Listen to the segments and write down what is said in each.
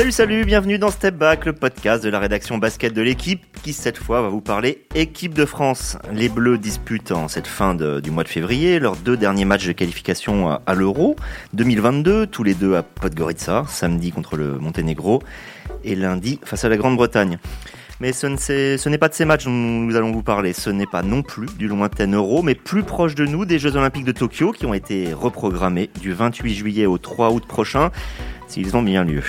Salut, salut, bienvenue dans Step Back, le podcast de la rédaction basket de l'équipe qui cette fois va vous parler équipe de France. Les Bleus disputent en cette fin du mois de février leurs deux derniers matchs de qualification à, l'Euro 2022, tous les deux à Podgorica, samedi contre le Monténégro et lundi face à la Grande-Bretagne. Mais ce n'est pas de ces matchs dont nous allons vous parler. Ce n'est pas non plus du lointain euro, mais plus proche de nous des Jeux Olympiques de Tokyo qui ont été reprogrammés du 28 juillet au 3 août prochain, s'ils ont bien lieu.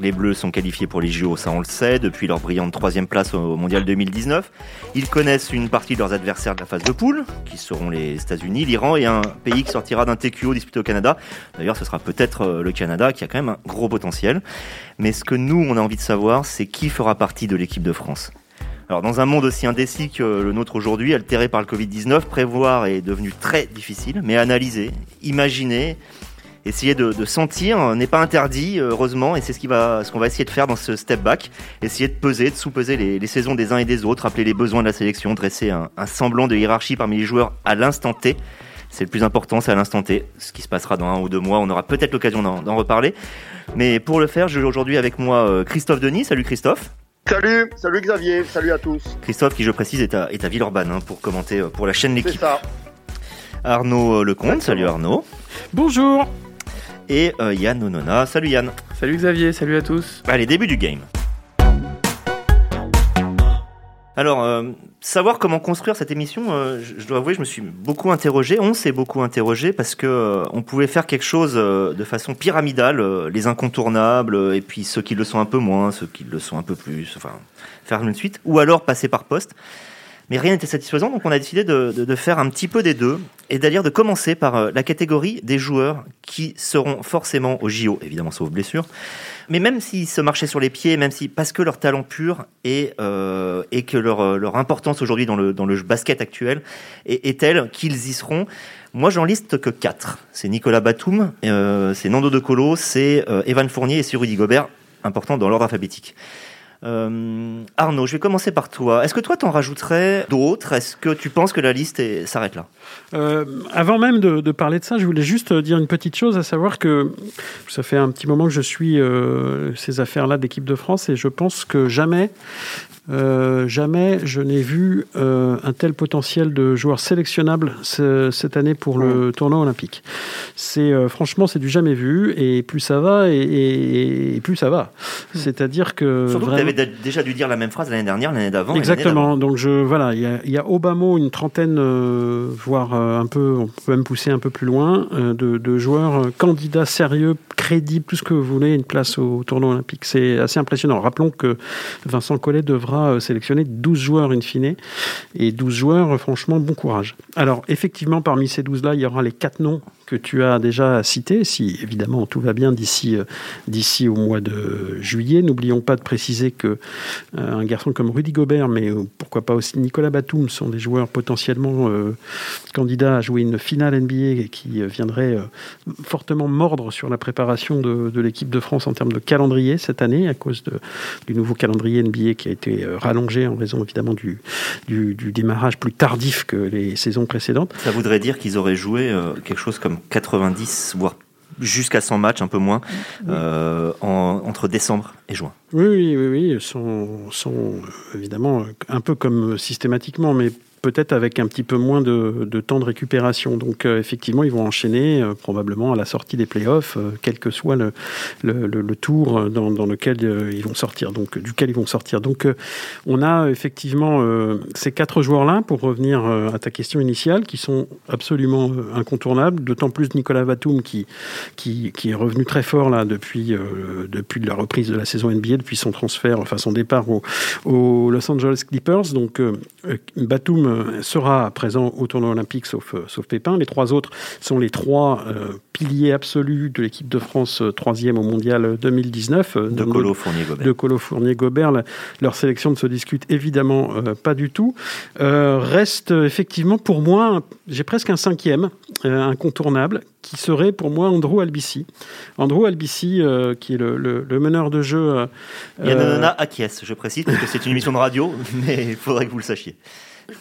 Les Bleus sont qualifiés pour les JO, ça on le sait, depuis leur brillante troisième place au Mondial 2019. Ils connaissent une partie de leurs adversaires de la phase de poule, qui seront les États-Unis, l'Iran et un pays qui sortira d'un TQO disputé au Canada. D'ailleurs, ce sera peut-être euh, le Canada qui a quand même un gros potentiel. Mais ce que nous, on a envie de savoir, c'est qui fera partie de l'équipe de France. Alors dans un monde aussi indécis que le nôtre aujourd'hui, altéré par le Covid-19, prévoir est devenu très difficile, mais analyser, imaginer, essayer de, sentir n'est pas interdit, heureusement, et c'est ce qu'on va, va essayer de faire dans ce step back. Essayer de peser, de sous-peser les, saisons des uns et des autres, rappeler les besoins de la sélection, dresser un, semblant de hiérarchie parmi les joueurs à l'instant T. C'est le plus important, c'est à l'instant T. Ce qui se passera dans un ou deux mois, on aura peut-être l'occasion d'en reparler. Mais pour le faire, j'ai aujourd'hui avec moi euh, Christophe Denis. Salut Christophe. Salut, salut Xavier, salut à tous. Christophe, qui je précise est à, est à Villeurbanne hein, pour commenter euh, pour la chaîne L'équipe. C'est ça. Arnaud euh, Lecomte, salut Arnaud. Bonjour et euh, Yann Onona. Salut Yann. Salut Xavier, salut à tous. Allez, début du game. Alors, euh, savoir comment construire cette émission, euh, je, dois avouer, je me suis beaucoup interrogé, on s'est beaucoup interrogé parce que on pouvait faire quelque chose de façon pyramidale, les incontournables et puis ceux qui le sont un peu moins, ceux qui le sont un peu plus, enfin faire une suite, ou alors passer par poste. Mais rien n'était satisfaisant, donc on a décidé de, faire un petit peu des deux, et d'ailleurs de commencer par euh, la catégorie des joueurs qui seront forcément au JO, évidemment sauf blessure, mais même s'ils se marchaient sur les pieds, même si parce que leur talent pur et, euh, et que leur, euh, leur importance aujourd'hui dans le, dans le basket actuel est, est telle qu'ils y seront. Moi, j'en liste que quatre. C'est Nicolas Batum, c'est Nando De Colo, c'est Evan Fournier et c'est Rudy Gobert, important dans l'ordre alphabétique. Euh, Arnaud, je vais commencer par toi. Est-ce que toi, t'en rajouterais d'autres? Est-ce que tu penses que la liste s'arrête là? Euh, Avant même de, parler de ça, je voulais juste dire une petite chose, à savoir que ça fait un petit moment que je suis euh, ces affaires-là d'équipe de France et je pense que jamais euh, jamais je n'ai vu euh, un tel potentiel de joueurs sélectionnables cette année pour le tournoi olympique. C'est euh, franchement c'est du jamais vu et plus ça va et, plus ça va. C'est-à-dire que surtout que tu avais déjà dû dire la même phrase l'année dernière, l'année d'avant. Exactement. Donc je voilà, il y a, y a Obama une trentaine, voire un peu, on peut même pousser un peu plus loin, de, de, joueurs candidats sérieux, crédibles, tout ce que vous voulez, une place au tournoi olympique. C'est assez impressionnant. Rappelons que Vincent Collet devra euh, sélectionner 12 joueurs in fine. Et 12 joueurs, euh, franchement, bon courage. Alors, effectivement, parmi ces 12-là, il y aura les quatre noms que tu as déjà cités, si évidemment tout va bien d'ici euh, d'ici au mois de juillet. N'oublions pas de préciser que un garçon comme Rudy Gobert, mais pourquoi pas aussi Nicolas Batum, sont des joueurs potentiellement candidats à jouer une finale NBA qui viendraient fortement mordre sur la préparation de, l'équipe de France en termes de calendrier cette année, à cause du nouveau calendrier NBA qui a été euh, rallongé en raison évidemment du, du, démarrage plus tardif que les saisons précédentes. Ça voudrait dire qu'ils auraient joué euh, quelque chose comme 90, voire jusqu'à 100 matchs, un peu moins, euh, entre décembre et juin. Oui, oui, oui, oui. Sont, sont évidemment un peu comme systématiquement, mais peut-être avec un petit peu moins de, temps de récupération. Donc euh, effectivement, ils vont enchaîner euh, probablement à la sortie des playoffs, euh, quel que soit le, tour dans, dans, lequel ils vont sortir, donc duquel ils vont sortir. Donc on a effectivement ces quatre joueurs-là, pour revenir à ta question initiale, qui sont absolument incontournables, d'autant plus Nicolas Batum qui, qui, est revenu très fort là depuis, depuis la reprise de la saison NBA, depuis son transfert, enfin son départ au, au Los Angeles Clippers. Donc Batum euh, sera présent au tournoi olympique, sauf, euh, sauf Pépin. Les trois autres sont les trois euh, piliers absolus de l'équipe de France, troisième au mondial 2019. de Colo Fournier-Gobert. De Colo Fournier-Gobert. Leur sélection ne se discute évidemment pas du tout. reste effectivement pour moi, j'ai presque un cinquième incontournable qui serait pour moi Andrew Albici. Andrew Albici, qui est le, meneur de jeu. Yann Nona acquiesce, je précise, parce que c'est une émission de radio, mais il faudrait que vous le sachiez.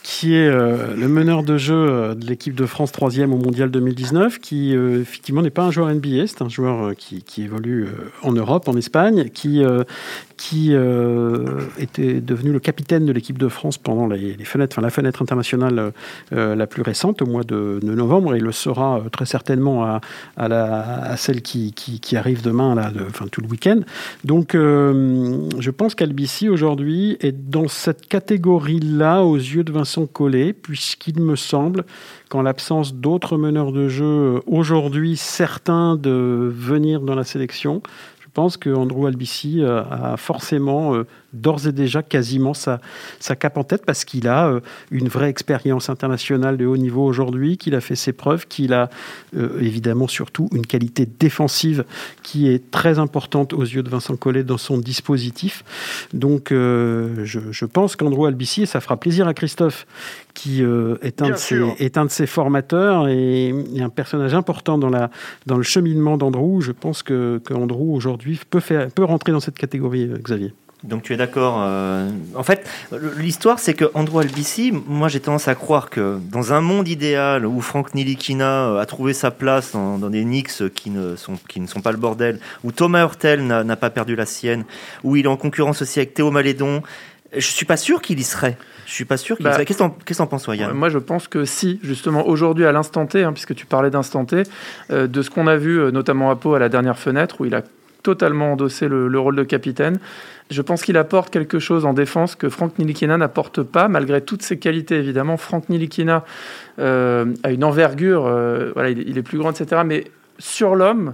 Qui est euh, le meneur de jeu euh, de l'équipe de France 3e au Mondial 2019, qui euh, effectivement n'est pas un joueur NBA, c'est un joueur qui, évolue en Europe, en Espagne, qui, qui était devenu le capitaine de l'équipe de France pendant les, fenêtres, enfin, la fenêtre internationale la plus récente, au mois de, novembre, et il le sera très certainement à, celle qui, qui, arrive demain, là, enfin tout le week-end. Donc je pense qu'Albici aujourd'hui est dans cette catégorie-là aux yeux de Vincent Collet, puisqu'il me semble qu'en l'absence d'autres meneurs de jeu euh, aujourd'hui certains de venir dans la sélection, je pense que Andrew Albici euh, a forcément euh, d'ores et déjà quasiment sa, sa cape en tête parce qu'il a euh, une vraie expérience internationale de haut niveau aujourd'hui, qu'il a fait ses preuves, qu'il a euh, évidemment surtout une qualité défensive qui est très importante aux yeux de Vincent Collet dans son dispositif. Donc euh, je, je, pense qu'Andrew Albici, et ça fera plaisir à Christophe, qui est, un de ses, est un de ses formateurs et, et, un personnage important dans, la, dans le cheminement d'Andrew, je pense que, que Andrew aujourd'hui peut, faire, peut rentrer dans cette catégorie, Xavier. Donc tu es d'accord. Euh... En fait, l'histoire, c'est que Andrew Albici, moi j'ai tendance à croire que dans un monde idéal où Frank Nilikina euh, a trouvé sa place dans, dans, des Knicks qui ne, sont, qui ne sont pas le bordel, où Thomas Hurtel n'a pas perdu la sienne, où il est en concurrence aussi avec Théo Malédon, je suis pas sûr qu'il y serait. Je suis pas sûr qu'il bah, Qu'est-ce que t'en penses, Yann Moi, je pense que si, justement, aujourd'hui, à l'instant T, hein, puisque tu parlais d'instant T, euh, de ce qu'on a vu, notamment à Pau, à la dernière fenêtre, où il a totalement endossé le, le rôle de capitaine, je pense qu'il apporte quelque chose en défense que Franck Nilikina n'apporte pas, malgré toutes ses qualités évidemment. Franck Nilikina euh, a une envergure, euh, il, est plus grand, etc. Mais sur l'homme,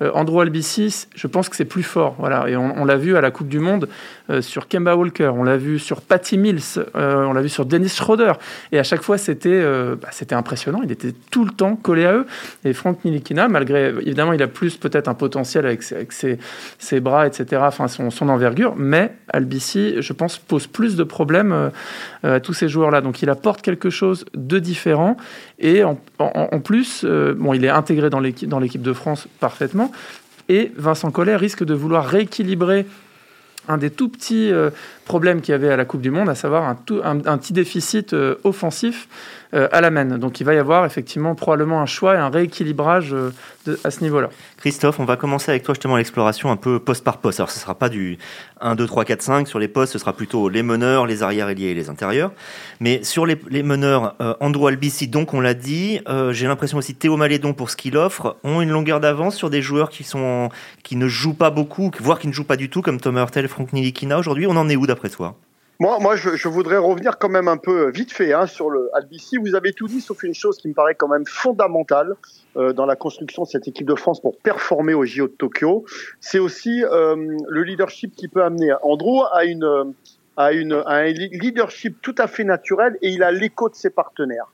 Andrew Albici, je pense que c'est plus fort. Voilà. Et on, l'a vu à la Coupe du Monde euh, sur Kemba Walker, on l'a vu sur Patty Mills, euh, on l'a vu sur Dennis Schroeder. Et à chaque fois, c'était euh, bah, impressionnant. Il était tout le temps collé à eux. Et Frank Nilikina, malgré, évidemment, il a plus peut-être un potentiel avec, ses, bras, etc., enfin son, envergure, mais Albici, je pense, pose plus de problèmes euh, à tous ces joueurs-là. Donc il apporte quelque chose de différent. Et en, en, plus, euh, bon, il est intégré dans l'équipe de France parfaitement. Et Vincent Collet risque de vouloir rééquilibrer un des tout petits euh, problèmes qu'il y avait à la Coupe du Monde, à savoir un, tout, un, petit déficit euh, offensif euh, à la main. Donc il va y avoir effectivement probablement un choix et un rééquilibrage euh, à ce niveau-là. Christophe, on va commencer avec toi justement l'exploration un peu poste par poste. Alors ce ne sera pas du 1, 2, 3, 4, 5 sur les postes, ce sera plutôt les meneurs, les arrières ailiers et les intérieurs. Mais sur les, meneurs, Andrew Albici, donc on l'a dit, j'ai l'impression aussi Théo Malédon pour ce qu'il offre, ont une longueur d'avance sur des joueurs qui, sont, qui ne jouent pas beaucoup, voire qui ne jouent pas du tout, comme Thomas Hurtel Franck Nilikina. Aujourd'hui, on en est où d'après moi, moi je, voudrais revenir quand même un peu vite fait hein, sur le Albici. Vous avez tout dit, sauf une chose qui me paraît quand même fondamentale euh, dans la construction de cette équipe de France pour performer au JO de Tokyo. C'est aussi euh, le leadership qui peut amener. Andrew a une, a une a un leadership tout à fait naturel et il a l'écho de ses partenaires.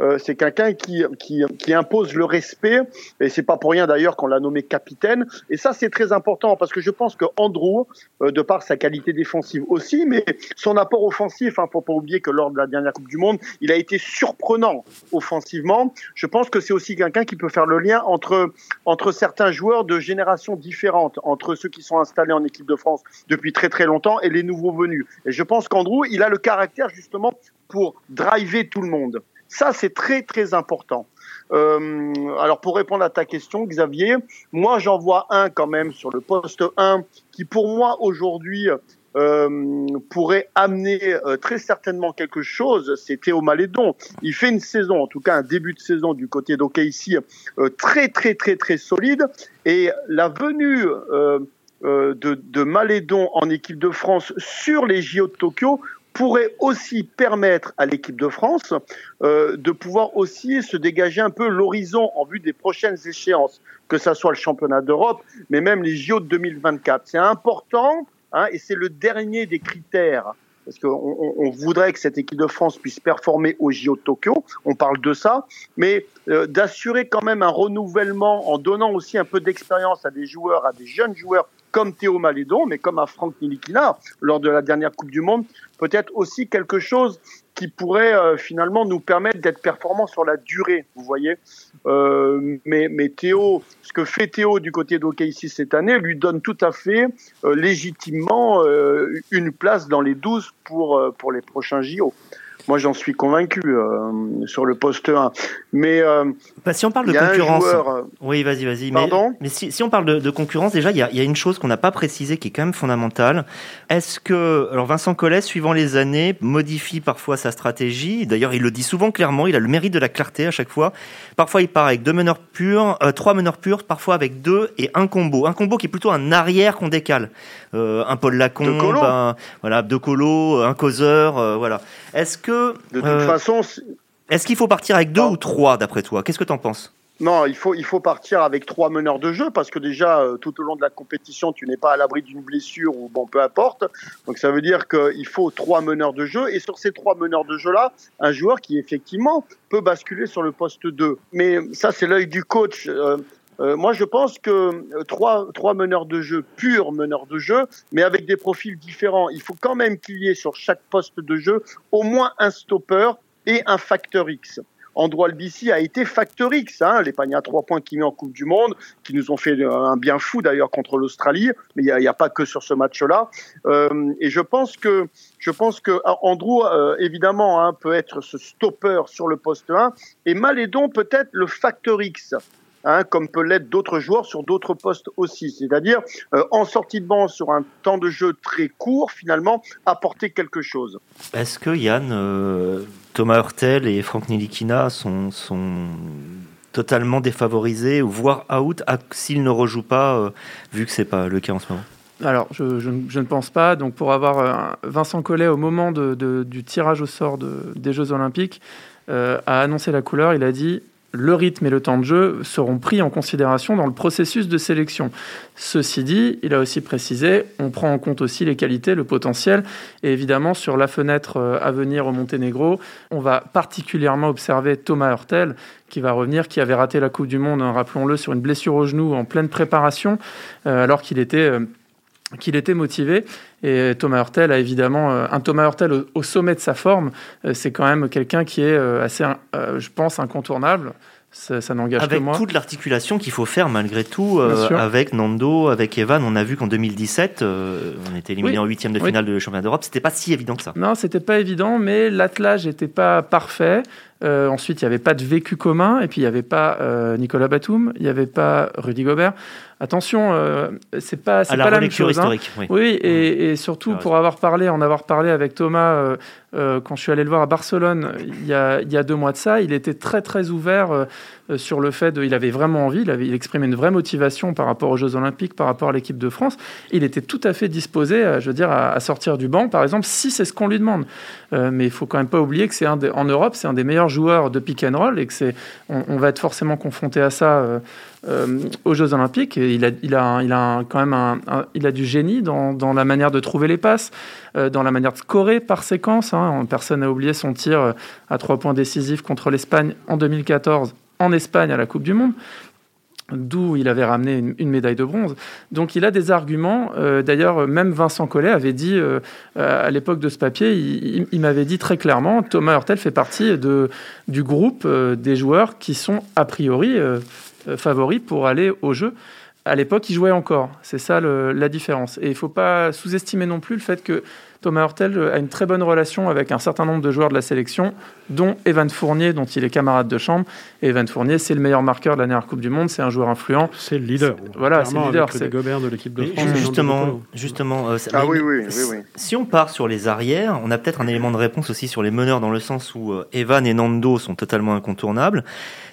Euh, c'est quelqu'un qui, qui, qui, impose le respect, et c'est pas pour rien d'ailleurs qu'on l'a nommé capitaine. Et ça, c'est très important parce que je pense que Andrew, euh, de par sa qualité défensive aussi, mais son apport offensif, hein, faut pas oublier que lors de la dernière Coupe du Monde, il a été surprenant offensivement. Je pense que c'est aussi quelqu'un qui peut faire le lien entre entre certains joueurs de générations différentes, entre ceux qui sont installés en équipe de France depuis très très longtemps et les nouveaux venus. Et je pense qu'Andrew, il a le caractère justement pour driver tout le monde. Ça, c'est très, très important. Euh, alors, pour répondre à ta question, Xavier, moi, j'en vois un quand même sur le poste 1 qui, pour moi, aujourd'hui, euh, pourrait amener euh, très certainement quelque chose, c'est Théo Malédon. Il fait une saison, en tout cas un début de saison du côté d'OKC, euh, très très très très solide. Et la venue euh, de, de Malédon en équipe de France sur les JO de Tokyo pourrait aussi permettre à l'équipe de France euh, de pouvoir aussi se dégager un peu l'horizon en vue des prochaines échéances, que ça soit le championnat d'Europe, mais même les JO de 2024. C'est important hein, et c'est le dernier des critères parce qu'on on voudrait que cette équipe de France puisse performer au JO de Tokyo, on parle de ça, mais euh, d'assurer quand même un renouvellement en donnant aussi un peu d'expérience à des joueurs, à des jeunes joueurs comme Théo Malédon, mais comme à Franck Nilikina lors de la dernière Coupe du Monde, peut-être aussi quelque chose qui pourrait euh, finalement nous permettre d'être performants sur la durée, vous voyez. Euh, mais, mais Théo, ce que fait Théo du côté d'OKC cette année lui donne tout à fait euh, légitimement euh, une place dans les 12 pour, euh, pour les prochains JO. Moi j'en suis convaincu euh, sur le poste 1. Mais euh, bah, si on parle de concurrence, oui, vas-y, vas-y. Pardon? mais, si, si, on parle de, de concurrence, déjà il y a, y a, une chose qu'on n'a pas précisée qui est quand même fondamentale. Est-ce que alors Vincent Collet, suivant les années, modifie parfois sa stratégie? D'ailleurs, il le dit souvent clairement. Il a le mérite de la clarté à chaque fois. Parfois, il part avec deux meneurs purs, trois meneurs purs, parfois avec deux et un combo. Un combo qui est plutôt un arrière qu'on décale. un Paul Lacombe, un, voilà, deux colos, un causeur, voilà. Est-ce que de toute euh, façon, est-ce qu'il faut partir avec deux ou trois d'après toi? Qu'est-ce que tu en penses? Non, il faut, il faut partir avec trois meneurs de jeu parce que déjà, euh, tout au long de la compétition, tu n'es pas à l'abri d'une blessure ou bon, peu importe. Donc ça veut dire qu'il faut trois meneurs de jeu et sur ces trois meneurs de jeu-là, un joueur qui effectivement peut basculer sur le poste 2. Mais ça, c'est l'œil du coach. Euh, euh, moi, je pense que euh, trois, trois meneurs de jeu, purs meneurs de jeu, mais avec des profils différents. Il faut quand même qu'il y ait sur chaque poste de jeu au moins un stopper et un facteur X. Andrew Albici a été facteur X, hein, les paniers à trois points qu'il met en Coupe du Monde, qui nous ont fait un bien fou d'ailleurs contre l'Australie, mais il n'y a, pas que sur ce match-là. Euh, et je pense que je pense que Andrew, euh, évidemment, hein, peut être ce stopper sur le poste 1, et Malédon peut-être le facteur X. Hein, comme peut l'être d'autres joueurs sur d'autres postes aussi. C'est-à-dire, euh, en sortie de banc sur un temps de jeu très court, finalement, apporter quelque chose. Est-ce que Yann, euh, Thomas Hurtel et Franck Nilikina sont, sont totalement défavorisés ou voire out s'ils ne rejouent pas, euh, vu que c'est pas le cas en ce moment? Alors, je, je, ne pense pas. Donc, pour avoir Vincent Collet au moment de, du tirage au sort des Jeux Olympiques, a annoncé la couleur. Il a dit le rythme et le temps de jeu seront pris en considération dans le processus de sélection. Ceci dit, il a aussi précisé, on prend en compte aussi les qualités, le potentiel, et évidemment sur la fenêtre euh, à venir au Monténégro, on va particulièrement observer Thomas Hurtel, qui va revenir, qui avait raté la Coupe du Monde, hein, rappelons-le, sur une blessure au genou en pleine préparation, euh, alors qu'il était... Euh, qu'il était motivé. Et Thomas Hurtel a évidemment un Thomas Hurtel au, sommet de sa forme. C'est quand même quelqu'un qui est assez, je pense, incontournable. Ça, n'engage que moi. Avec toute l'articulation qu'il faut faire malgré tout, avec Nando, avec Evan, on a vu qu'en 2017, on était éliminé en huitième de finale de championnat d'Europe. C'était pas si évident que ça. Non, c'était pas évident, mais l'attelage n'était pas parfait. ensuite, il n'y avait pas de vécu commun, et puis il n'y avait pas Nicolas Batum, il n'y avait pas Rudy Gobert. Attention, euh, c'est pas, c'est pas la même chose. Hein. Oui, et, surtout pour avoir parlé, en avoir parlé avec Thomas euh, euh, quand je suis allé le voir à Barcelone il y, a, il y a deux mois de ça, il était très très ouvert sur le fait de, il avait vraiment envie, il avait, il exprimait une vraie motivation par rapport aux Jeux Olympiques, par rapport à l'équipe de France. Il était tout à fait disposé, je veux dire, à, sortir du banc, par exemple, si c'est ce qu'on lui demande. mais il faut quand même pas oublier que c'est un en Europe, c'est un des meilleurs joueurs de pick and roll et que c'est, on, on va être forcément confronté à ça euh, aux Jeux Olympiques. il a, quand même il a du génie dans, la manière de trouver les passes, euh, dans la manière de scorer par séquence. Hein. Personne n'a oublié son tir euh, à trois points décisifs contre l'Espagne en 2014 en Espagne à la Coupe du Monde d'où il avait ramené une, médaille de bronze. Donc il a des arguments. D'ailleurs, même Vincent Collet avait dit, à l'époque de ce papier, il, m'avait dit très clairement, Thomas Hurtel fait partie du groupe des joueurs qui sont a priori euh, favori pour aller au jeu. À l'époque, il jouait encore. C'est ça la différence. Et il ne faut pas sous-estimer non plus le fait que Thomas Hurtel a une très bonne relation avec un certain nombre de joueurs de la sélection, dont Evan Fournier, dont il est camarade de chambre. Et Evan Fournier, c'est le meilleur marqueur de la dernière Coupe du Monde, c'est un joueur influent. C'est le leader. Voilà, c'est le leader. C'est Gobert de l'équipe de France. Justement, justement euh, ah oui, oui, oui, si on part sur les arrières, on a peut-être un élément de réponse aussi sur les meneurs, dans le sens où euh, Evan et Nando sont totalement incontournables.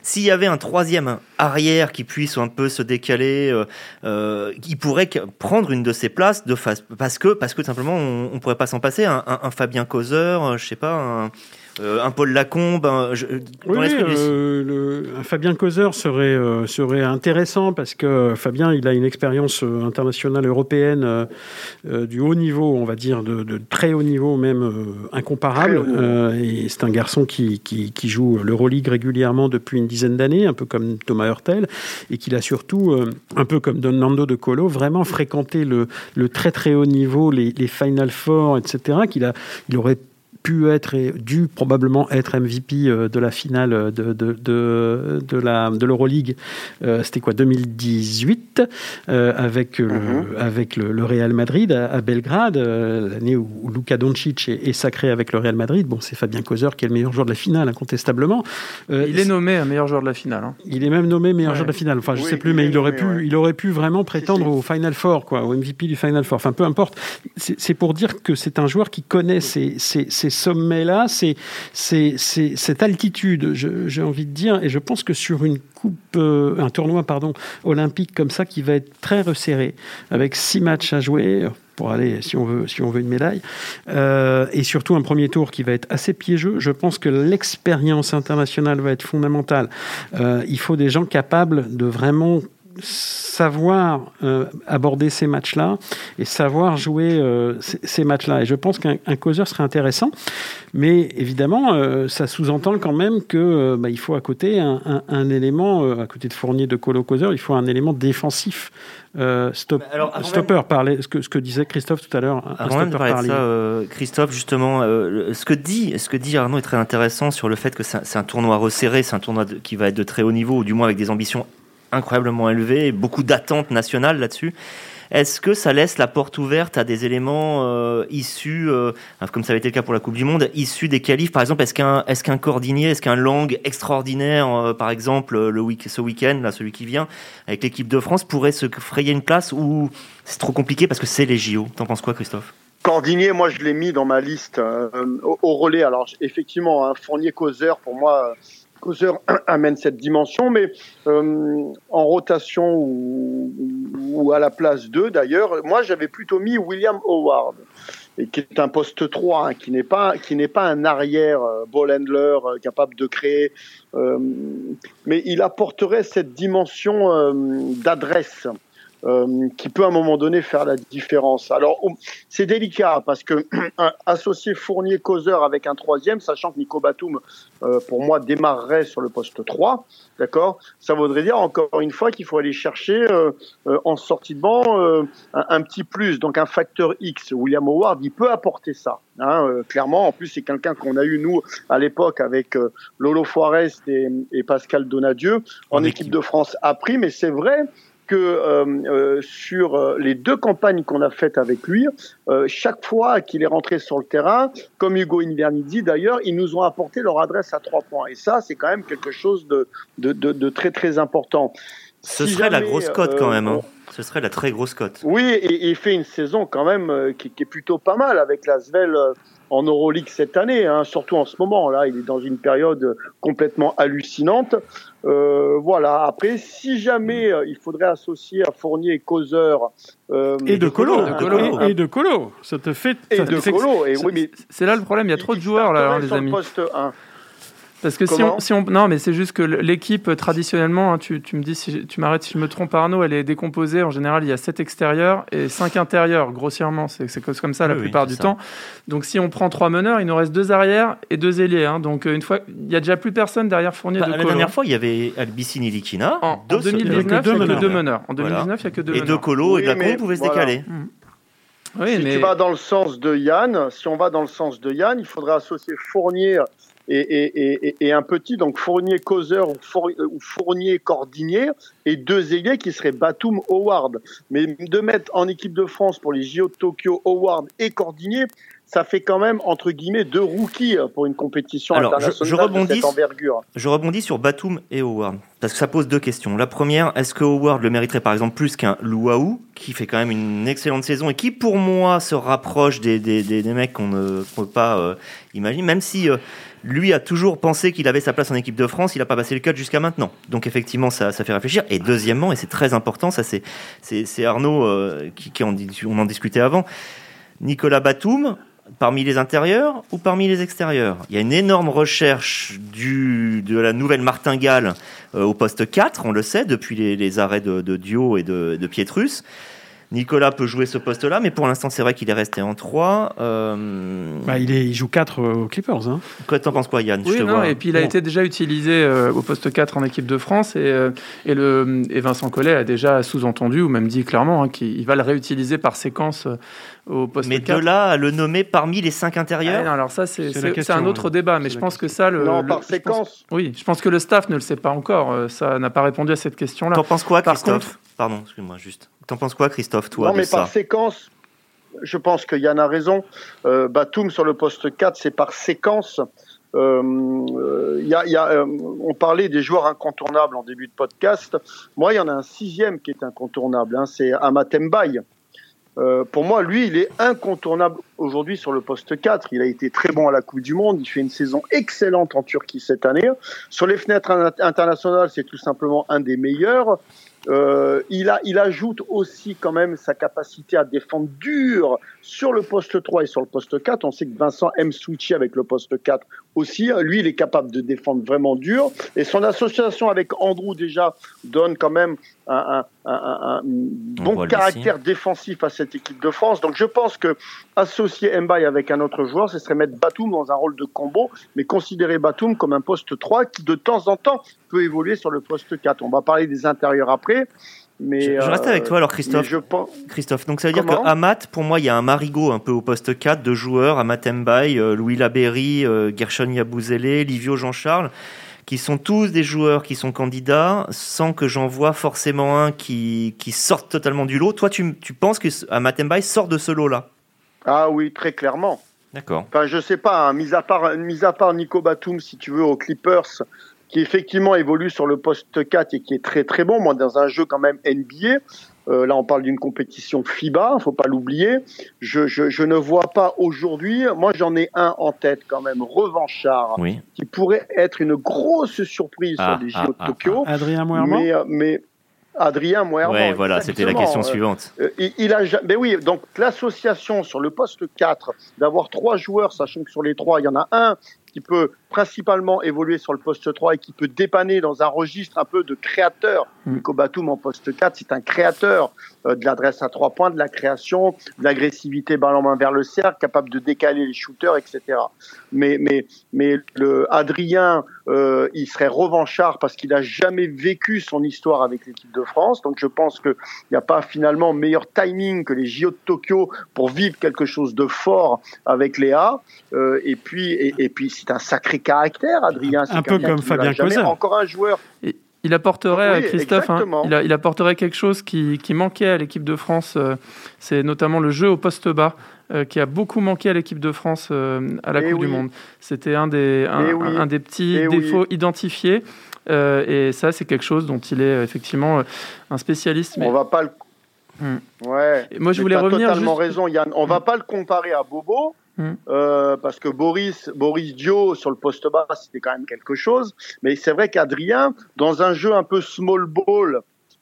S'il y avait un troisième arrière qui puisse un peu se décaler, euh, euh, il pourrait prendre une de ses places de face, parce que parce que simplement on, on pourrait pas s'en passer. Un, Fabien Causeur, je sais pas, un, euh, un Paul Lacombe. Un, je, oui, euh, le, un Fabien Causeur serait, euh, serait intéressant parce que Fabien, il a une expérience internationale européenne du haut niveau, on va dire, de, de très haut niveau, même incomparable. et c'est un garçon qui, qui, qui joue l'Euroleague régulièrement depuis une dizaine d'années, un peu comme Thomas Hurtel, et qu'il a surtout, un peu comme Don Nando de Colo, vraiment fréquenté le, le très très haut niveau, les, les Final Four, etc., qu'il a, il aurait pu être et dû probablement être MVP de la finale de, de, de, de la de l'Euroleague. C'était quoi 2018 avec le, mhm. avec le, Real Madrid à, Belgrade, l'année où, Luka Doncic est, sacré avec le Real Madrid. Bon, c'est Fabien Causer qui est le meilleur joueur de la finale, incontestablement. il est nommé meilleur joueur de la finale. Hein. Il est même nommé meilleur joueur de la finale. Enfin, je sais plus, mais il aurait pu, il aurait pu vraiment prétendre au Final Four, quoi, au MVP du Final Four. Enfin, peu importe. C'est pour dire que c'est un joueur qui connaît ces, ces sommets-là, cette altitude, j'ai envie de dire, et je pense que sur une coupe, euh, un tournoi pardon, olympique comme ça, qui va être très resserré, avec six matchs à jouer pour aller, si on veut, si on veut une médaille, euh, et surtout un premier tour qui va être assez piégeux. Je pense que l'expérience internationale va être fondamentale. Euh, il faut des gens capables de vraiment savoir euh, aborder ces matchs-là et savoir jouer euh, ces, matchs-là. Et je pense qu'un causeur serait intéressant, mais évidemment, euh, ça sous-entend quand même que bah, il faut à côté un, élément, à côté de Fournier, de Colo causeur, il faut un élément défensif. Stop, stopper, parler, ce, que, ce que disait Christophe tout à l'heure. Avant de parler de ça, Christophe, justement, ce, que dit, ce que dit Arnaud est très intéressant sur le fait que c'est un, tournoi resserré, c'est un tournoi qui va être de très haut niveau, ou du moins avec des ambitions incroyablement élevé, beaucoup d'attentes nationales là-dessus. Est-ce que ça laisse la porte ouverte à des éléments euh, issus, euh, comme ça avait été le cas pour la Coupe du Monde, issus des qualifs? Par exemple, est-ce qu'un est-ce qu'un Cordinier, est-ce qu'un Lang extraordinaire, euh, par exemple, le week ce week-end, celui qui vient, avec l'équipe de France, pourrait se frayer une place ou c'est trop compliqué parce que c'est les JO T'en penses quoi, Christophe? Cordinier, moi je l'ai mis dans ma liste au, relais. Alors effectivement, un Fournier causeur pour moi Causeur amène cette dimension, mais euh, en rotation ou, à la place 2 d'ailleurs, moi j'avais plutôt mis William Howard, qui est un poste 3, hein, qui n'est pas qui n'est pas un arrière euh, ball handler euh, capable de créer, mais il apporterait cette dimension d'adresse euh, qui peut à un moment donné faire la différence. Alors c'est délicat parce que associer Fournier causeur avec un troisième, sachant que Nico Batum euh, pour moi démarrerait sur le poste 3, d'accord, ça voudrait dire encore une fois qu'il faut aller chercher euh, en sortie de banc un, petit plus, donc un facteur X. William Howard, il peut apporter ça. Hein, clairement, en plus c'est quelqu'un qu'on a eu nous à l'époque avec Lolo Forest et, et Pascal Donadieu en, équipe de France a pris, mais c'est vrai que euh, euh, sur euh, les deux campagnes qu'on a faites avec lui, chaque fois qu'il est rentré sur le terrain, comme Hugo Invernizzi d'ailleurs, ils nous ont apporté leur adresse à trois points. Et ça, c'est quand même quelque chose de, de, de, très très important. Ce serait la grosse cote quand même. Hein. Ce serait la très grosse cote. Oui, et, il fait une saison quand même qui, qui, est plutôt pas mal avec la Svel en Euroleague cette année, hein, surtout en ce moment. Là, il est dans une période complètement hallucinante. Euh, voilà. Après, si jamais euh, il faudrait associer à Fournier causeur euh, et de Colo, et, de Colo, ça te fait. Et de Colo. Et oui, c'est là le problème. Il y a trop de joueurs là, hein, les amis. Poste 1. Parce que si on, si on, non, mais c'est juste que l'équipe traditionnellement, hein, tu, tu, me dis, si tu m'arrêtes si je me trompe, Arnaud, elle est décomposée. En général, il y a 7 extérieurs et 5 intérieurs, grossièrement. C'est comme ça la plupart du temps. Donc, si on prend trois meneurs, il nous reste deux arrières et deux ailiers. Hein. Donc, euh, une fois, il y a déjà plus personne derrière Fournier. Bah, de la dernière fois, il y a Albicini Likina. En, en 2019, il n'y a que deux meneurs. En 2019, il n'y a que deux et meneurs. Et De Colo et Lacombe pouvaient se décaler. Mmh. Oui, si tu vas dans le sens de Yann, si on va dans le sens de Yann, il faudrait associer Fournier et, un petit, donc Fournier causeur ou Fournier cordinier, et deux ailiers qui seraient Batum Howard. Mais de mettre en équipe de France pour les JO de Tokyo Howard et Cordinier, ça fait quand même entre guillemets deux rookies pour une compétition internationale je, rebondis, de cette envergure. Je rebondis sur Batum et Howard parce que ça pose deux questions. La première, est-ce que Howard le mériterait par exemple plus qu'un Luau qui fait quand même une excellente saison et qui pour moi se rapproche des, des, des, mecs qu'on ne peut pas euh, imaginer, même si euh, lui a toujours pensé qu'il avait sa place en équipe de France, il n'a pas passé le cut jusqu'à maintenant. Donc effectivement, ça, ça fait réfléchir. Et deuxièmement, et c'est très important, ça c'est, Arnaud euh, qui, en, on en discutait avant, Nicolas Batum, parmi les intérieurs ou parmi les extérieurs? Il y a une énorme recherche de la nouvelle martingale euh, au poste 4, on le sait, depuis les, arrêts de, Dio et de, de Pietrus. Nicolas peut jouer ce poste-là, mais pour l'instant, c'est vrai qu'il est resté en 3. Euh... Bah, il, est, il joue 4 aux Clippers. Hein. T'en penses quoi, Yann? Oui, Je te non, vois. Et puis, il a Bon. été déjà utilisé euh, au poste 4 en équipe de France. Et, euh, et, le, et Vincent Collet a déjà sous-entendu, ou même dit clairement, hein, qu'il va le réutiliser par séquence euh, au poste Mais 4. de là à le nommer parmi les 5 Ah, intérieurs non, alors ça, c'est C'est la c'est- question, c'est un autre ouais. débat, mais C'est je pense que ça, le, non, le- par je pense- séquence. oui, je pense que le staff ne le sait pas encore. euh, Ça n'a pas répondu à cette question-là. T'en penses quoi, Par Christophe? Pardon, excuse-moi, juste. T'en penses quoi, Christophe, toi, non, de mais ça par séquence, je pense que Yann a raison. Euh, Batum sur le poste 4, c'est par séquence. Euh, euh, y a, y a, euh, on parlait des joueurs incontournables en début de podcast. Moi, il y en a un sixième qui est incontournable. Hein, c'est Amatembaye. Euh, pour moi, lui, il est incontournable aujourd'hui sur le poste 4. Il a été très bon à la Coupe du Monde. Il fait une saison excellente en Turquie cette année. Sur les fenêtres in- internationales, c'est tout simplement un des meilleurs. Euh, il, a, il ajoute aussi quand même sa capacité à défendre dur sur le poste 3 et sur le poste 4. On sait que Vincent aime switcher avec le poste 4 aussi. Lui, il est capable de défendre vraiment dur. Et son association avec Andrew déjà donne quand même un, un, un, un bon caractère défensif à cette équipe de France. Donc je pense que associer Mbaye avec un autre joueur, ce serait mettre Batum dans un rôle de combo, mais considérer Batum comme un poste 3 qui de temps en temps peut évoluer sur le poste 4. On va parler des intérieurs après. Mais, Je, je reste euh, avec toi alors, Christophe. je pense, Christophe, donc ça veut dire que Amat, pour moi, il y a un marigot un peu au poste 4 de joueurs, Amat Mbaye, euh, Louis Laberry, euh, Gershon Yabouzélé, Livio Jean-Charles, qui sont tous des joueurs qui sont candidats, sans que j'en vois forcément un qui, qui sorte totalement du lot. Toi, tu, tu penses que Amat Mbaye sort de ce lot-là? Ah oui, très clairement. D'accord. Enfin, je sais pas, hein, mis, à part, mis à part Nico Batum, si tu veux, aux Clippers, qui effectivement évolue sur le poste 4 et qui est très très bon, moi, dans un jeu quand même NBA. Euh, là, on parle d'une compétition FIBA, faut pas l'oublier. Je, je, je ne vois pas aujourd'hui, moi j'en ai un en tête quand même, revanchard, Oui. qui pourrait être une grosse surprise Ah, sur les JO ah, de ah, Tokyo. Adrien Moerman mais, euh, mais Adrien Moerman. Ouais, voilà, c'était la question Euh, suivante. euh, il, il a, ben oui, donc l'association sur le poste 4, d'avoir trois joueurs, sachant que sur les trois, il y en a un qui peut principalement évoluer sur le poste 3 et qui peut dépanner dans un registre un peu de créateur. Mm. Nico Batum en poste 4, c'est un créateur euh, de l'adresse à trois points, de la création, de l'agressivité ballon main vers le cercle, capable de décaler les shooters, etc. Mais, mais, mais le Adrien, euh, il serait revanchard parce qu'il a jamais vécu son histoire avec l'équipe de France. Donc je pense qu'il n'y a pas finalement meilleur timing que les JO de Tokyo pour vivre quelque chose de fort avec Léa. Euh, et puis, et, et puis c'est un sacré caractère, Adrien. Un peu comme Fabien Causer. Encore un joueur. Il apporterait, Oui, Christophe, hein, il, a- il apporterait quelque chose qui, qui manquait à l'équipe de France. euh, c'est notamment le jeu au poste bas, euh, qui a beaucoup manqué à l'équipe de France euh, à la Eh Coupe du. Monde. C'était un des, un, Eh oui. un- un des petits Eh oui. défauts identifiés. euh, et ça, c'est quelque chose dont il est euh, effectivement euh, un spécialiste. Mais On va pas le. Hmm. Ouais. Et moi, je Mais voulais t'as revenir totalement juste- raison, Yann. On va pas le comparer à Bobo. Hmm. euh, parce que Boris, Boris Dio sur le poste bas, c'était quand même quelque chose. Mais c'est vrai qu'Adrien, dans un jeu un peu small ball,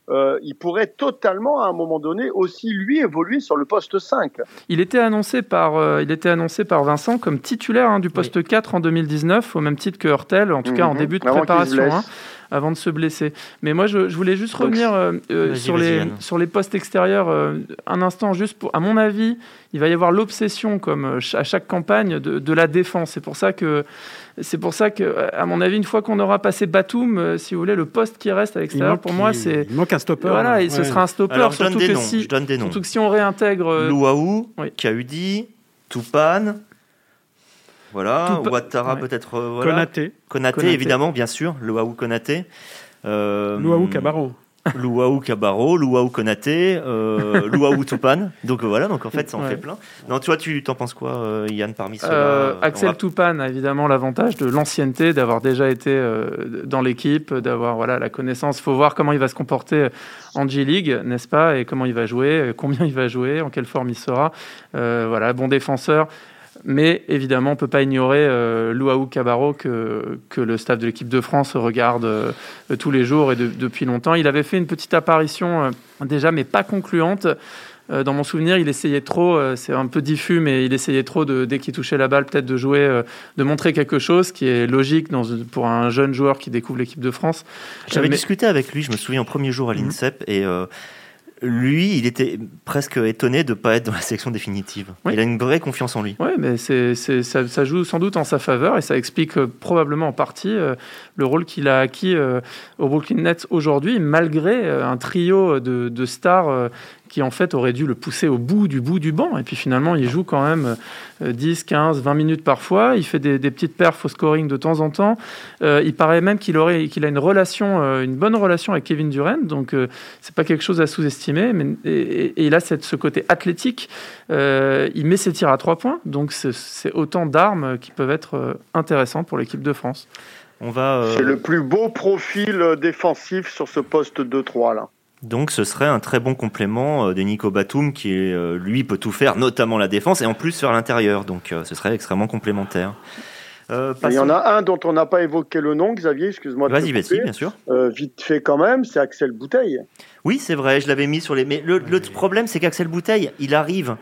euh, il pourrait totalement, à un moment donné, aussi lui évoluer sur le poste 5. Il était annoncé par, euh, il était annoncé par Vincent comme titulaire hein, du poste 4 en 2019, au même titre que Hurtel, en tout cas en Mhm. début de préparation, hein, avant de se blesser. Mais moi, je, je voulais juste revenir euh, euh, sur, les, sur les postes extérieurs euh, un instant, juste pour, à mon avis, il va y avoir l'obsession, comme à chaque campagne, de, de la défense. C'est pour ça que, c'est pour ça que, à mon avis, une fois qu'on aura passé Batum, euh, si vous voulez, le poste qui reste à l'extérieur, pour moi, c'est Il manque un stopper. voilà, et ouais. ce sera un stopper, Alors, je donne surtout des que noms. si, Je donne des noms. surtout que si on réintègre euh, Louaou, oui. Kaudi, Toupane, voilà, Ouattara ouais. peut-être, euh, voilà. Konaté, Konaté, Konaté. évidemment, bien sûr, Louaou Konaté. Euh, Louaou Cabarro. Louaou Cabarro, Louaou Konaté, euh, Louaou Toupane. Donc euh, voilà, donc en fait, ça en Ouais. fait plein. Non, toi, tu t'en penses quoi, euh, Yann, parmi ceux-là Euh, Axel va- Toupane a évidemment l'avantage de l'ancienneté, d'avoir déjà été euh, dans l'équipe, d'avoir voilà, la connaissance. Il faut voir comment il va se comporter en G-League, n'est-ce pas, et comment il va jouer, combien il va jouer, en quelle forme il sera. Voilà, bon défenseur. Mais évidemment, on ne peut pas ignorer euh, Louaou Cabarro que, que le staff de l'équipe de France regarde euh, tous les jours et de- depuis longtemps. Il avait fait une petite apparition euh, déjà, mais pas concluante. Dans mon souvenir, il essayait trop, c'est un peu diffus, mais il essayait trop, de, dès qu'il touchait la balle, peut-être de jouer, de montrer quelque chose qui est logique dans, pour un jeune joueur qui découvre l'équipe de France. J'avais mais- discuté avec lui, je me souviens, au premier jour à Mhm. l'INSEP, et lui, il était presque étonné de ne pas être dans la sélection définitive. Il a une vraie confiance en lui. Oui, mais c'est, ça, ça, joue sans doute en sa faveur et ça explique euh, probablement en partie euh, le rôle qu'il a acquis euh, au Brooklyn Nets aujourd'hui, malgré un trio de, de stars qui en fait aurait dû le pousser au bout du bout du banc. Et puis finalement, il joue quand même 10, 15, 20 minutes parfois. Il fait des, petites perfs au scoring de temps en temps. Euh, il paraît même qu'il aurait, qu'il a une relation, euh, une bonne relation avec Kevin Durant. Donc euh, c'est pas quelque chose à sous-estimer. Mais et, il a cette, ce côté athlétique. il met ses tirs à trois points. Donc c'est autant d'armes qui peuvent être intéressantes pour l'équipe de France. On va. C'est le plus beau profil défensif sur ce poste 2-3 là. Donc ce serait un très bon complément euh, de Nico Batum qui euh, lui peut tout faire, notamment la défense et en plus sur l'intérieur. Donc euh, ce serait extrêmement complémentaire. il y en a un dont on n'a pas évoqué le nom, Xavier, excuse-moi. Vas-y, vas-y, bien sûr. vite fait quand même, c'est Axel Bouteille. Oui, c'est vrai, je l'avais mis sur les. Mais le, le problème, c'est qu'Axel Bouteille, il arrive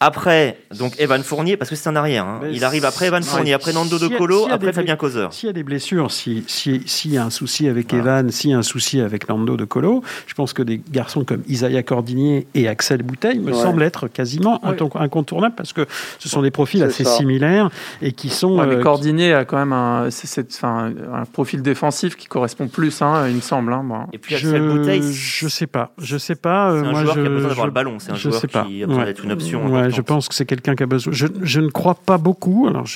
après, donc Evan Fournier, parce que c'est un arrière. Hein. Il arrive après Evan Fournier, après Nando de Colo, après Fabien Causer. S'il y a des blessures, s'il si, si, y a un souci avec Evan, s'il y a un souci avec Nando de Colo, je pense que des garçons comme Isaiah Cordinier et Axel Bouteille me semblent être quasiment incontournables parce que ce sont des profils assez similaires et qui sont. mais euh, Cordinier a quand même un, un, profil défensif qui correspond plus, hein, il me semble. Hein, et puis Axel je, Bouteille. Je sais pas. Je sais pas. Euh, c'est un joueur qui a besoin d'avoir le ballon. C'est un joueur qui a besoin d'être une option je pense que c'est quelqu'un qui a besoin. Je, je, ne crois pas beaucoup. Alors,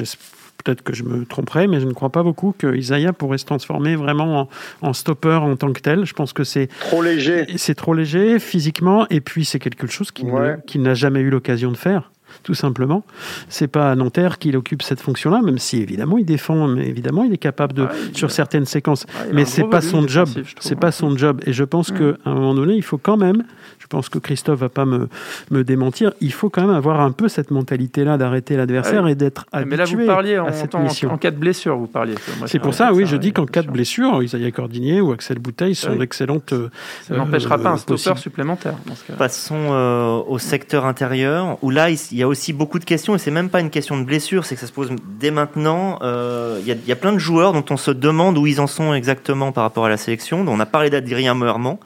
peut-être que je me tromperai, mais je ne crois pas beaucoup que Isaiah pourrait se transformer vraiment en, stopper en tant que tel. Je pense que c'est trop léger. C'est trop léger physiquement, et puis c'est quelque chose qu'il n'a jamais eu l'occasion de faire tout simplement. C'est pas à Nanterre qu'il occupe cette fonction-là, même si évidemment il défend, mais évidemment il est capable de sur certaines séquences. mais c'est pas son job. C'est pas son job. Et je pense mm. qu'à un moment donné, il faut quand même je pense que Christophe va pas me, me démentir, il faut quand même avoir un peu cette mentalité-là d'arrêter l'adversaire et d'être habitué Mais là, vous parliez en, en, cas de blessure, vous parliez. C'est pour ça, oui, je dis qu'en cas de blessure, Isaiah Cordinier ou Axel Bouteille sont d'excellentes. Euh, ça n'empêchera pas un stopper supplémentaire. Passons euh, au secteur intérieur, où là, il y a aussi beaucoup de questions, et c'est même pas une question de blessure, c'est que ça se pose dès maintenant. Euh, il y, a plein de joueurs dont on se demande où ils en sont exactement par rapport à la sélection. On a parlé d'Adrien Meurman.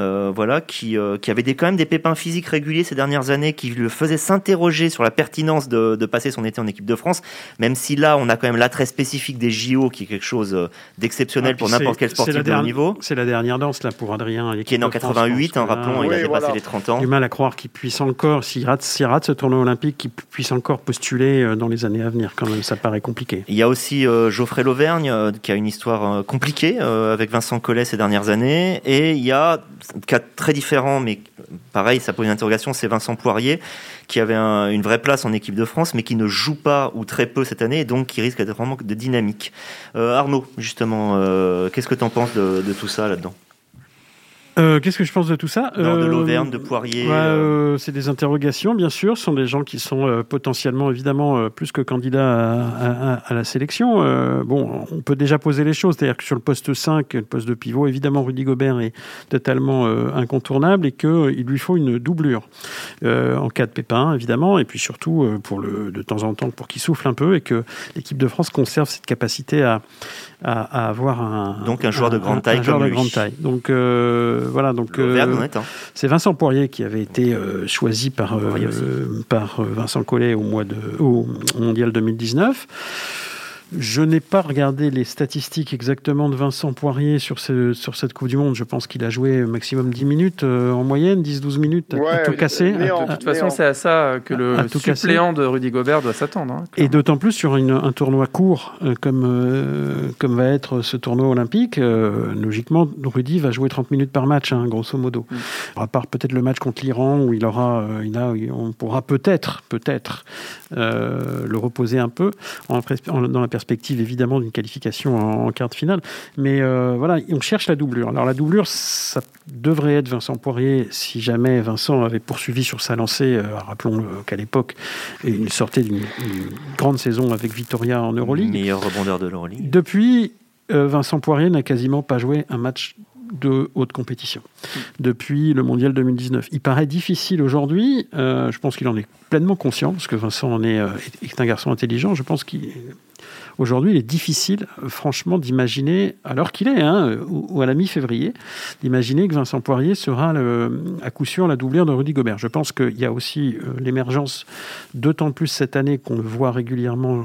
Euh, voilà, qui, euh, qui avait des, quand même des pépins physiques réguliers ces dernières années, qui le faisaient s'interroger sur la pertinence de, de, passer son été en équipe de France, même si là, on a quand même l'attrait spécifique des JO, qui est quelque chose euh, d'exceptionnel ah, pour n'importe quel sportif de haut niveau. C'est la dernière danse là pour Adrien. Qui est né en 88, hein, rappelons, il a dépassé les 30 ans. Du mal à croire qu'il puisse encore, s'il rate, rate ce tournoi olympique, qu'il puisse encore postuler dans les années à venir. Quand même, ça paraît compliqué. Il y a aussi Geoffrey Lauvergne, qui a une histoire compliquée avec Vincent Collet ces dernières années, et il y a cas très différent, mais pareil, ça pose une interrogation, c'est Vincent Poirier, qui avait une vraie place en équipe de France, mais qui ne joue pas ou très peu cette année, et donc qui risque d'être vraiment de dynamique. Euh, Arnaud, justement, euh, qu'est-ce que tu en penses de tout ça là-dedans? Euh, qu'est-ce que je pense de tout ça? De euh, l'Auvergne, de Poirier euh. C'est des interrogations, bien sûr. Ce sont des gens qui sont potentiellement, évidemment, plus que candidats à, la sélection. bon, on peut déjà poser les choses. C'est-à-dire que sur le poste 5, le poste de pivot, évidemment, Rudy Gobert est totalement incontournable et qu'il lui faut une doublure en cas de pépin, évidemment, et puis surtout pour le, de temps en temps pour qu'il souffle un peu et que l'équipe de France conserve cette capacité à, à, avoir un donc un joueur de grande taille un, joueur de grande taille. Donc euh, voilà donc euh, c'est Vincent Poirier qui avait été euh, choisi par par Vincent Collet au mois de au mondial 2019. Je n'ai pas regardé les statistiques exactement de Vincent Poirier sur, ce, sur cette Coupe du Monde. Je pense qu'il a joué maximum 10 minutes euh, en moyenne, 10-12 minutes à, tout casser. de toute façon, c'est à ça que le suppléant de Rudy Gobert doit s'attendre. Hein, et d'autant plus sur une, un tournoi court euh, comme, euh, comme va être ce tournoi olympique. logiquement, Rudy va jouer 30 minutes par match, hein, grosso modo. Mm. À part peut-être le match contre l'Iran où il aura, il a, on pourra peut-être, peut-être le reposer un peu en, dans la perspective évidemment d'une qualification en, quart de finale. Mais euh, voilà, on cherche la doublure. Alors la doublure, ça devrait être Vincent Poirier si jamais Vincent avait poursuivi sur sa lancée. Euh, rappelons qu'à l'époque, il sortait d'une grande saison avec Vitoria en Euroleague. Meilleur rebondeur de l'Euroleague. Depuis, euh, Vincent Poirier n'a quasiment pas joué un match de haute compétition depuis le mondial 2019. Il paraît difficile aujourd'hui, je pense qu'il en est pleinement conscient, parce que Vincent en est, est un garçon intelligent, je pense qu'il Aujourd'hui, il est difficile, franchement, d'imaginer, alors qu'il est, hein, ou, à la mi-février, d'imaginer que Vincent Poirier sera à coup sûr la doublure de Rudy Gobert. Je pense qu'il y a aussi l'émergence, d'autant plus cette année qu'on le voit régulièrement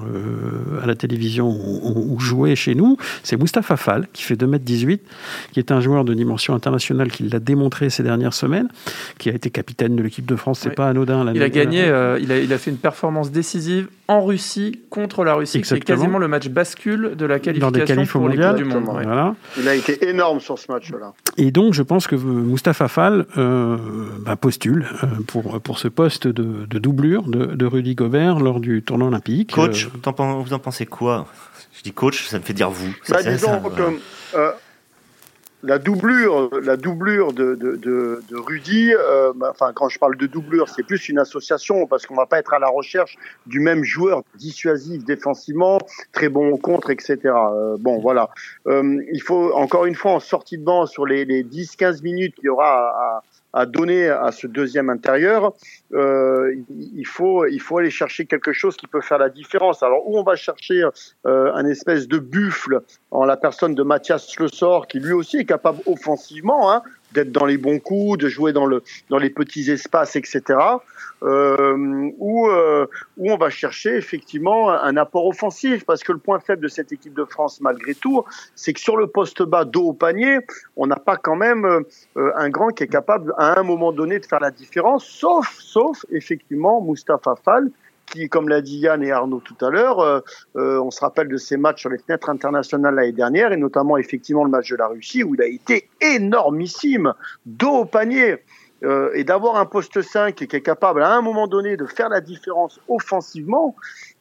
à la télévision ou, jouer chez nous, c'est Mustapha Fall, qui fait 2m18, qui est un joueur de dimension internationale qui l'a démontré ces dernières semaines, qui a été capitaine de l'équipe de France, c'est pas anodin. Il a gagné, euh, il, a, il, a, fait une performance décisive en Russie contre la Russie, c'est quasiment le match bascule de la qualification pour les du monde. Voilà. Il a été énorme sur ce match-là. Et donc, je pense que Mustapha Fall euh, bah, postule euh, pour, pour ce poste de, de doublure de, de, Rudy Gobert lors du tournoi olympique. Coach, vous en pensez quoi? Je dis coach, ça me fait dire vous. Bah, disons la doublure, la doublure de, de, de, de Rudy, euh, bah, enfin quand je parle de doublure, c'est plus une association parce qu'on va pas être à la recherche du même joueur dissuasif défensivement, très bon au contre, etc. Euh, bon voilà, euh, il faut encore une fois en sortie de banc sur les, les 10-15 minutes qu'il y aura à, à donner à ce deuxième intérieur, euh, il faut il faut aller chercher quelque chose qui peut faire la différence. Alors où on va chercher euh, un espèce de buffle en la personne de Mathias Le qui lui aussi est capable offensivement hein, d'être dans les bons coups, de jouer dans le dans les petits espaces, etc. Euh, où euh, où on va chercher effectivement un apport offensif, parce que le point faible de cette équipe de France, malgré tout, c'est que sur le poste bas, dos au panier, on n'a pas quand même euh, un grand qui est capable à un moment donné de faire la différence, sauf sauf effectivement Mustapha Fall qui, comme l'a dit Yann et Arnaud tout à l'heure, euh, euh, on se rappelle de ses matchs sur les fenêtres internationales l'année dernière, et notamment effectivement le match de la Russie, où il a été énormissime, dos au panier. Euh, et d'avoir un poste 5 qui est capable à un moment donné de faire la différence offensivement,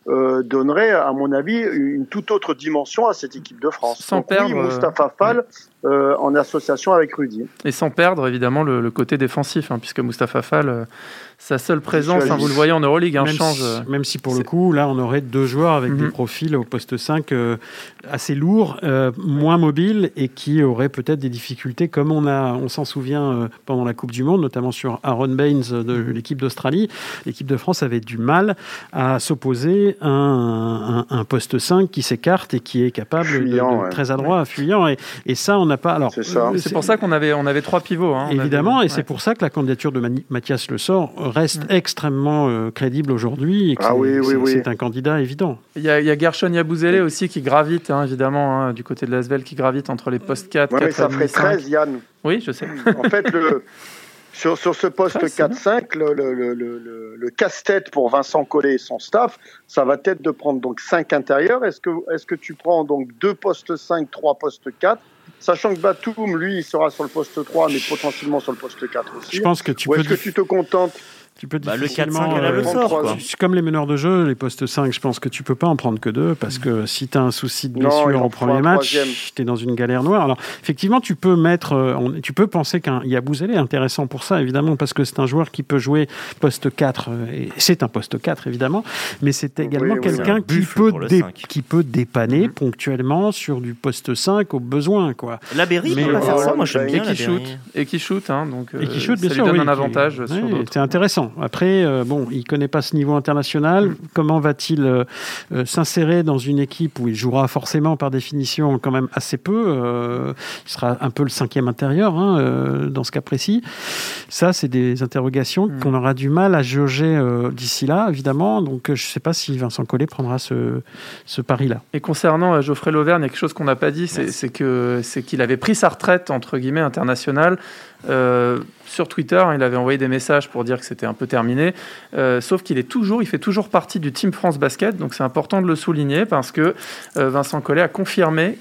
euh, donnerait, à mon avis, une toute autre dimension à cette équipe de France. Sans perdre, oui, Fall euh, en association avec Rudy. Et sans perdre évidemment le, côté défensif, hein, puisque Mustafa Fall sa seule présence, hein, vous le voyez en Euroleague, hein, même change. Si, même si pour le coup, là, on aurait deux joueurs avec des mhm. profils au poste 5 euh, assez lourds, euh, moins mobiles et qui auraient peut-être des difficultés, comme on, a, on s'en souvient euh, pendant la Coupe du Monde, notamment sur Aaron Baines de l'équipe d'Australie. L'équipe de France avait du mal à s'opposer à un, un, poste 5 qui s'écarte et qui est capable de, très adroit, fuyant. Et, et, ça, on n'a pas. Alors, c'est, pour ça qu'on avait, on avait trois pivots. Hein, évidemment, et c'est pour ça que la candidature de Mathias Le Sort reste mm. extrêmement euh, crédible aujourd'hui ah c'est un candidat évident. Il y a, il y a Gershon Yabouzélé aussi qui gravite, hein, évidemment, hein, du côté de l'Asvel, qui gravite entre les postes 4, ouais, 4 ça ferait 13, Yann. Oui, je sais. en fait, le, sur, sur, ce poste 4-5, le, le, le, le casse-tête pour Vincent Collet et son staff, ça va être de prendre donc 5 intérieurs. Est-ce que, est que tu prends donc deux postes 5, 3 postes 4 Sachant que Batum, lui, il sera sur le poste 3, mais potentiellement sur le poste 4 aussi. Je pense que tu Ou est-ce que tu te contentes tu peux bah, le 4-5, elle a le sort. Quoi. Comme les meneurs de jeu, les postes 5, je pense que tu peux pas en prendre que deux parce que si tu as un souci de blessure au premier match, tu es dans une galère noire. Alors, effectivement, tu peux mettre, euh, tu peux penser qu'un Yabouzélé est intéressant pour ça, évidemment, parce que c'est un joueur qui peut jouer poste 4, euh, et c'est un poste 4, évidemment, mais c'est également quelqu'un qui, peut qui peut dépanner mm-hmm. ponctuellement sur du poste 5 au besoin. Quoi. La Berry peut pas faire ça, moi j'aime bien. Et qui shoot, et qui shoot, hein, donc et qui shoot, bien sûr, donne un avantage. C'est intéressant. Après, euh, bon, il connaît pas ce niveau international. Mm. Comment va-t-il euh, euh, s'insérer dans une équipe où il jouera forcément, par définition, quand même assez peu Il sera un peu le cinquième intérieur hein, dans ce cas précis. Ça, c'est des interrogations mm. qu'on aura du mal à jauger d'ici là, évidemment. Donc, je ne sais pas si Vincent Collet prendra ce, ce pari-là. Et concernant Geoffrey Lauvergne, il y a quelque chose qu'on n'a pas dit, c'est qu'il avait pris sa retraite entre guillemets internationale euh, sur Twitter, il avait envoyé des messages pour dire que c'était un peu terminé. Euh, sauf qu'il est toujours, il fait toujours partie du Team France Basket, donc c'est important de le souligner parce que euh, Vincent Collet a confirmé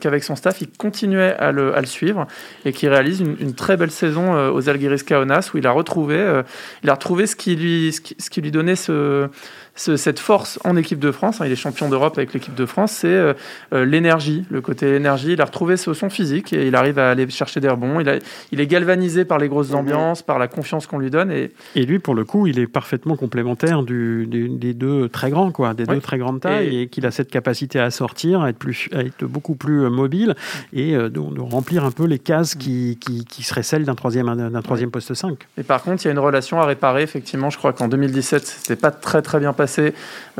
qu'avec son staff, il continuait à le, suivre et qu'il réalise une, très belle saison aux Algiris Kaunas où il a retrouvé, il a retrouvé ce qui lui, ce qui lui donnait ce cette force en équipe de France, hein, il est champion d'Europe avec l'équipe de France, c'est euh, euh, l'énergie, le côté énergie. Il a retrouvé son physique et il arrive à aller chercher des rebonds. Il, il est galvanisé par les grosses ambiances, par la confiance qu'on lui donne. Et... et lui, pour le coup, il est parfaitement complémentaire du, des deux très grands, quoi, des deux très grandes tailles, et, qu'il a cette capacité à sortir, à être, plus, à être beaucoup plus mobile et de, remplir un peu les cases qui, qui, seraient celles d'un troisième, d'un troisième poste 5. Et par contre, il y a une relation à réparer. Effectivement, je crois qu'en 2017, c'était pas très très bien passé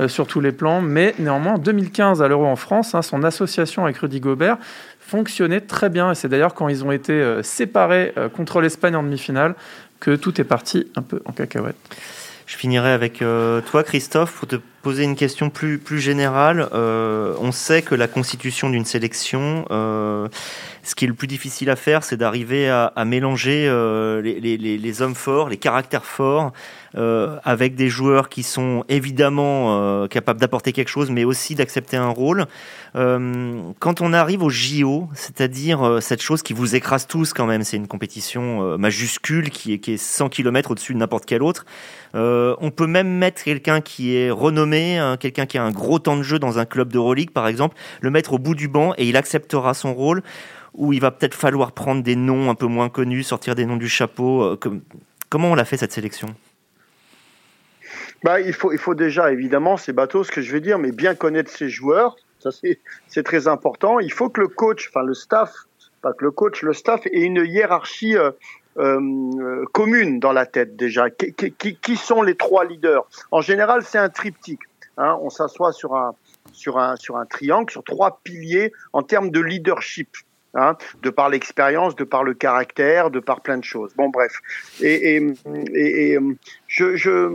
sur tous les plans, mais néanmoins, en 2015, à l'Euro en France, hein, son association avec Rudy Gobert fonctionnait très bien. Et c'est d'ailleurs quand ils ont été euh, séparés euh, contre l'Espagne en demi-finale que tout est parti un peu en cacahuète. Je finirai avec euh, toi, Christophe, pour te poser une question plus, plus générale. on sait que la constitution d'une sélection, ce qui est le plus difficile à faire, c'est d'arriver à, mélanger les, hommes forts, les caractères forts, euh, avec des joueurs qui sont évidemment euh, capables d'apporter quelque chose, mais aussi d'accepter un rôle. Euh, quand on arrive au JO, c'est-à-dire cette chose qui vous écrase tous quand même, c'est une compétition majuscule qui est, qui est 100 km au-dessus de n'importe quel autre. on peut même mettre quelqu'un qui est renommé, hein, quelqu'un qui a un gros temps de jeu dans un club de Euroleague par exemple, le mettre au bout du banc et il acceptera son rôle ou il va peut-être falloir prendre des noms un peu moins connus, sortir des noms du chapeau. comment on l'a fait cette sélection? Bah, il, faut, il faut déjà, évidemment, c'est bateau ce que je vais dire, mais bien connaître ses joueurs, ça c'est très important. Il faut que le coach, enfin le staff, pas que le coach, le staff ait une hiérarchie euh, euh, commune dans la tête déjà. Qui, qui, qui, sont les trois leaders? En général, c'est un triptyque. Hein, on s'assoit sur un, sur, un, sur un triangle, sur trois piliers en termes de leadership. Hein, de par l'expérience, de par le caractère, de par plein de choses. Bon, bref. Et, et, et je, je,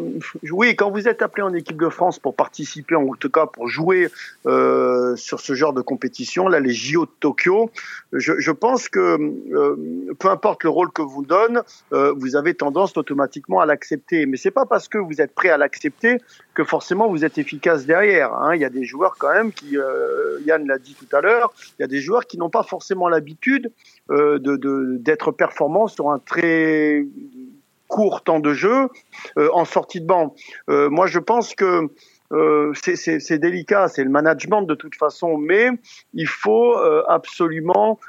oui, quand vous êtes appelé en équipe de France pour participer, en tout cas pour jouer euh, sur ce genre de compétition, là, les JO de Tokyo, je, je pense que euh, peu importe le rôle que vous donne, euh, vous avez tendance automatiquement à l'accepter. Mais c'est pas parce que vous êtes prêt à l'accepter que forcément vous êtes efficace derrière. Hein. Il y a des joueurs quand même qui, euh, Yann l'a dit tout à l'heure, il y a des joueurs qui n'ont pas forcément l'habitude euh, de d'être performants sur un très court temps de jeu euh, en sortie de banc. Euh, moi, je pense que euh, c'est délicat, c'est le management de toute façon, mais il faut absolument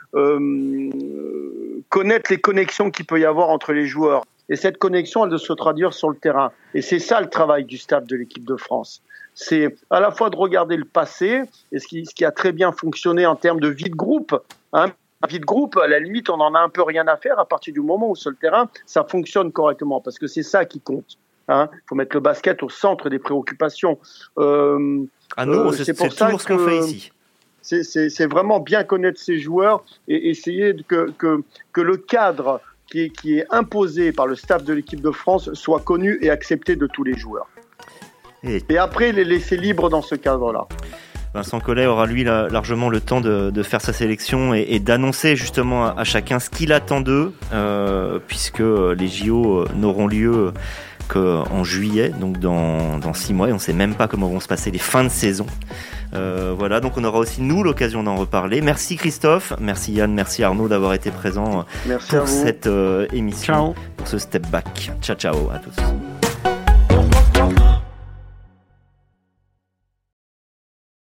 connaître les connexions qu'il peut y avoir entre les joueurs. Et cette connexion, elle doit se traduire sur le terrain. Et c'est ça le travail du staff de l'équipe de France. C'est à la fois de regarder le passé et ce qui, a très bien fonctionné en termes de vie de groupe, hein, vie de groupe, à la limite, on en a un peu rien à faire à partir du moment où sur le terrain, ça fonctionne correctement, parce que c'est ça qui compte. Il hein. faut mettre le basket au centre des préoccupations. Euh, ah non, euh, c'est toujours ce qu'on fait ici. C'est vraiment bien connaître ses joueurs et essayer que, que, que le cadre qui est, qui est imposé par le staff de l'équipe de France soit connu et accepté de tous les joueurs. Et, et après, les laisser libres dans ce cadre-là. Vincent Collet aura lui largement le temps de, faire sa sélection et, d'annoncer justement à, chacun ce qu'il attend d'eux, euh, puisque les JO euh, n'auront lieu qu'en juillet, donc dans, six mois, et on ne sait même pas comment vont se passer les fins de saison. Euh, voilà, donc on aura aussi nous l'occasion d'en reparler. Merci Christophe, merci Yann, merci Arnaud d'avoir été présent pour cette émission, pour ce step back. Ciao ciao à tous.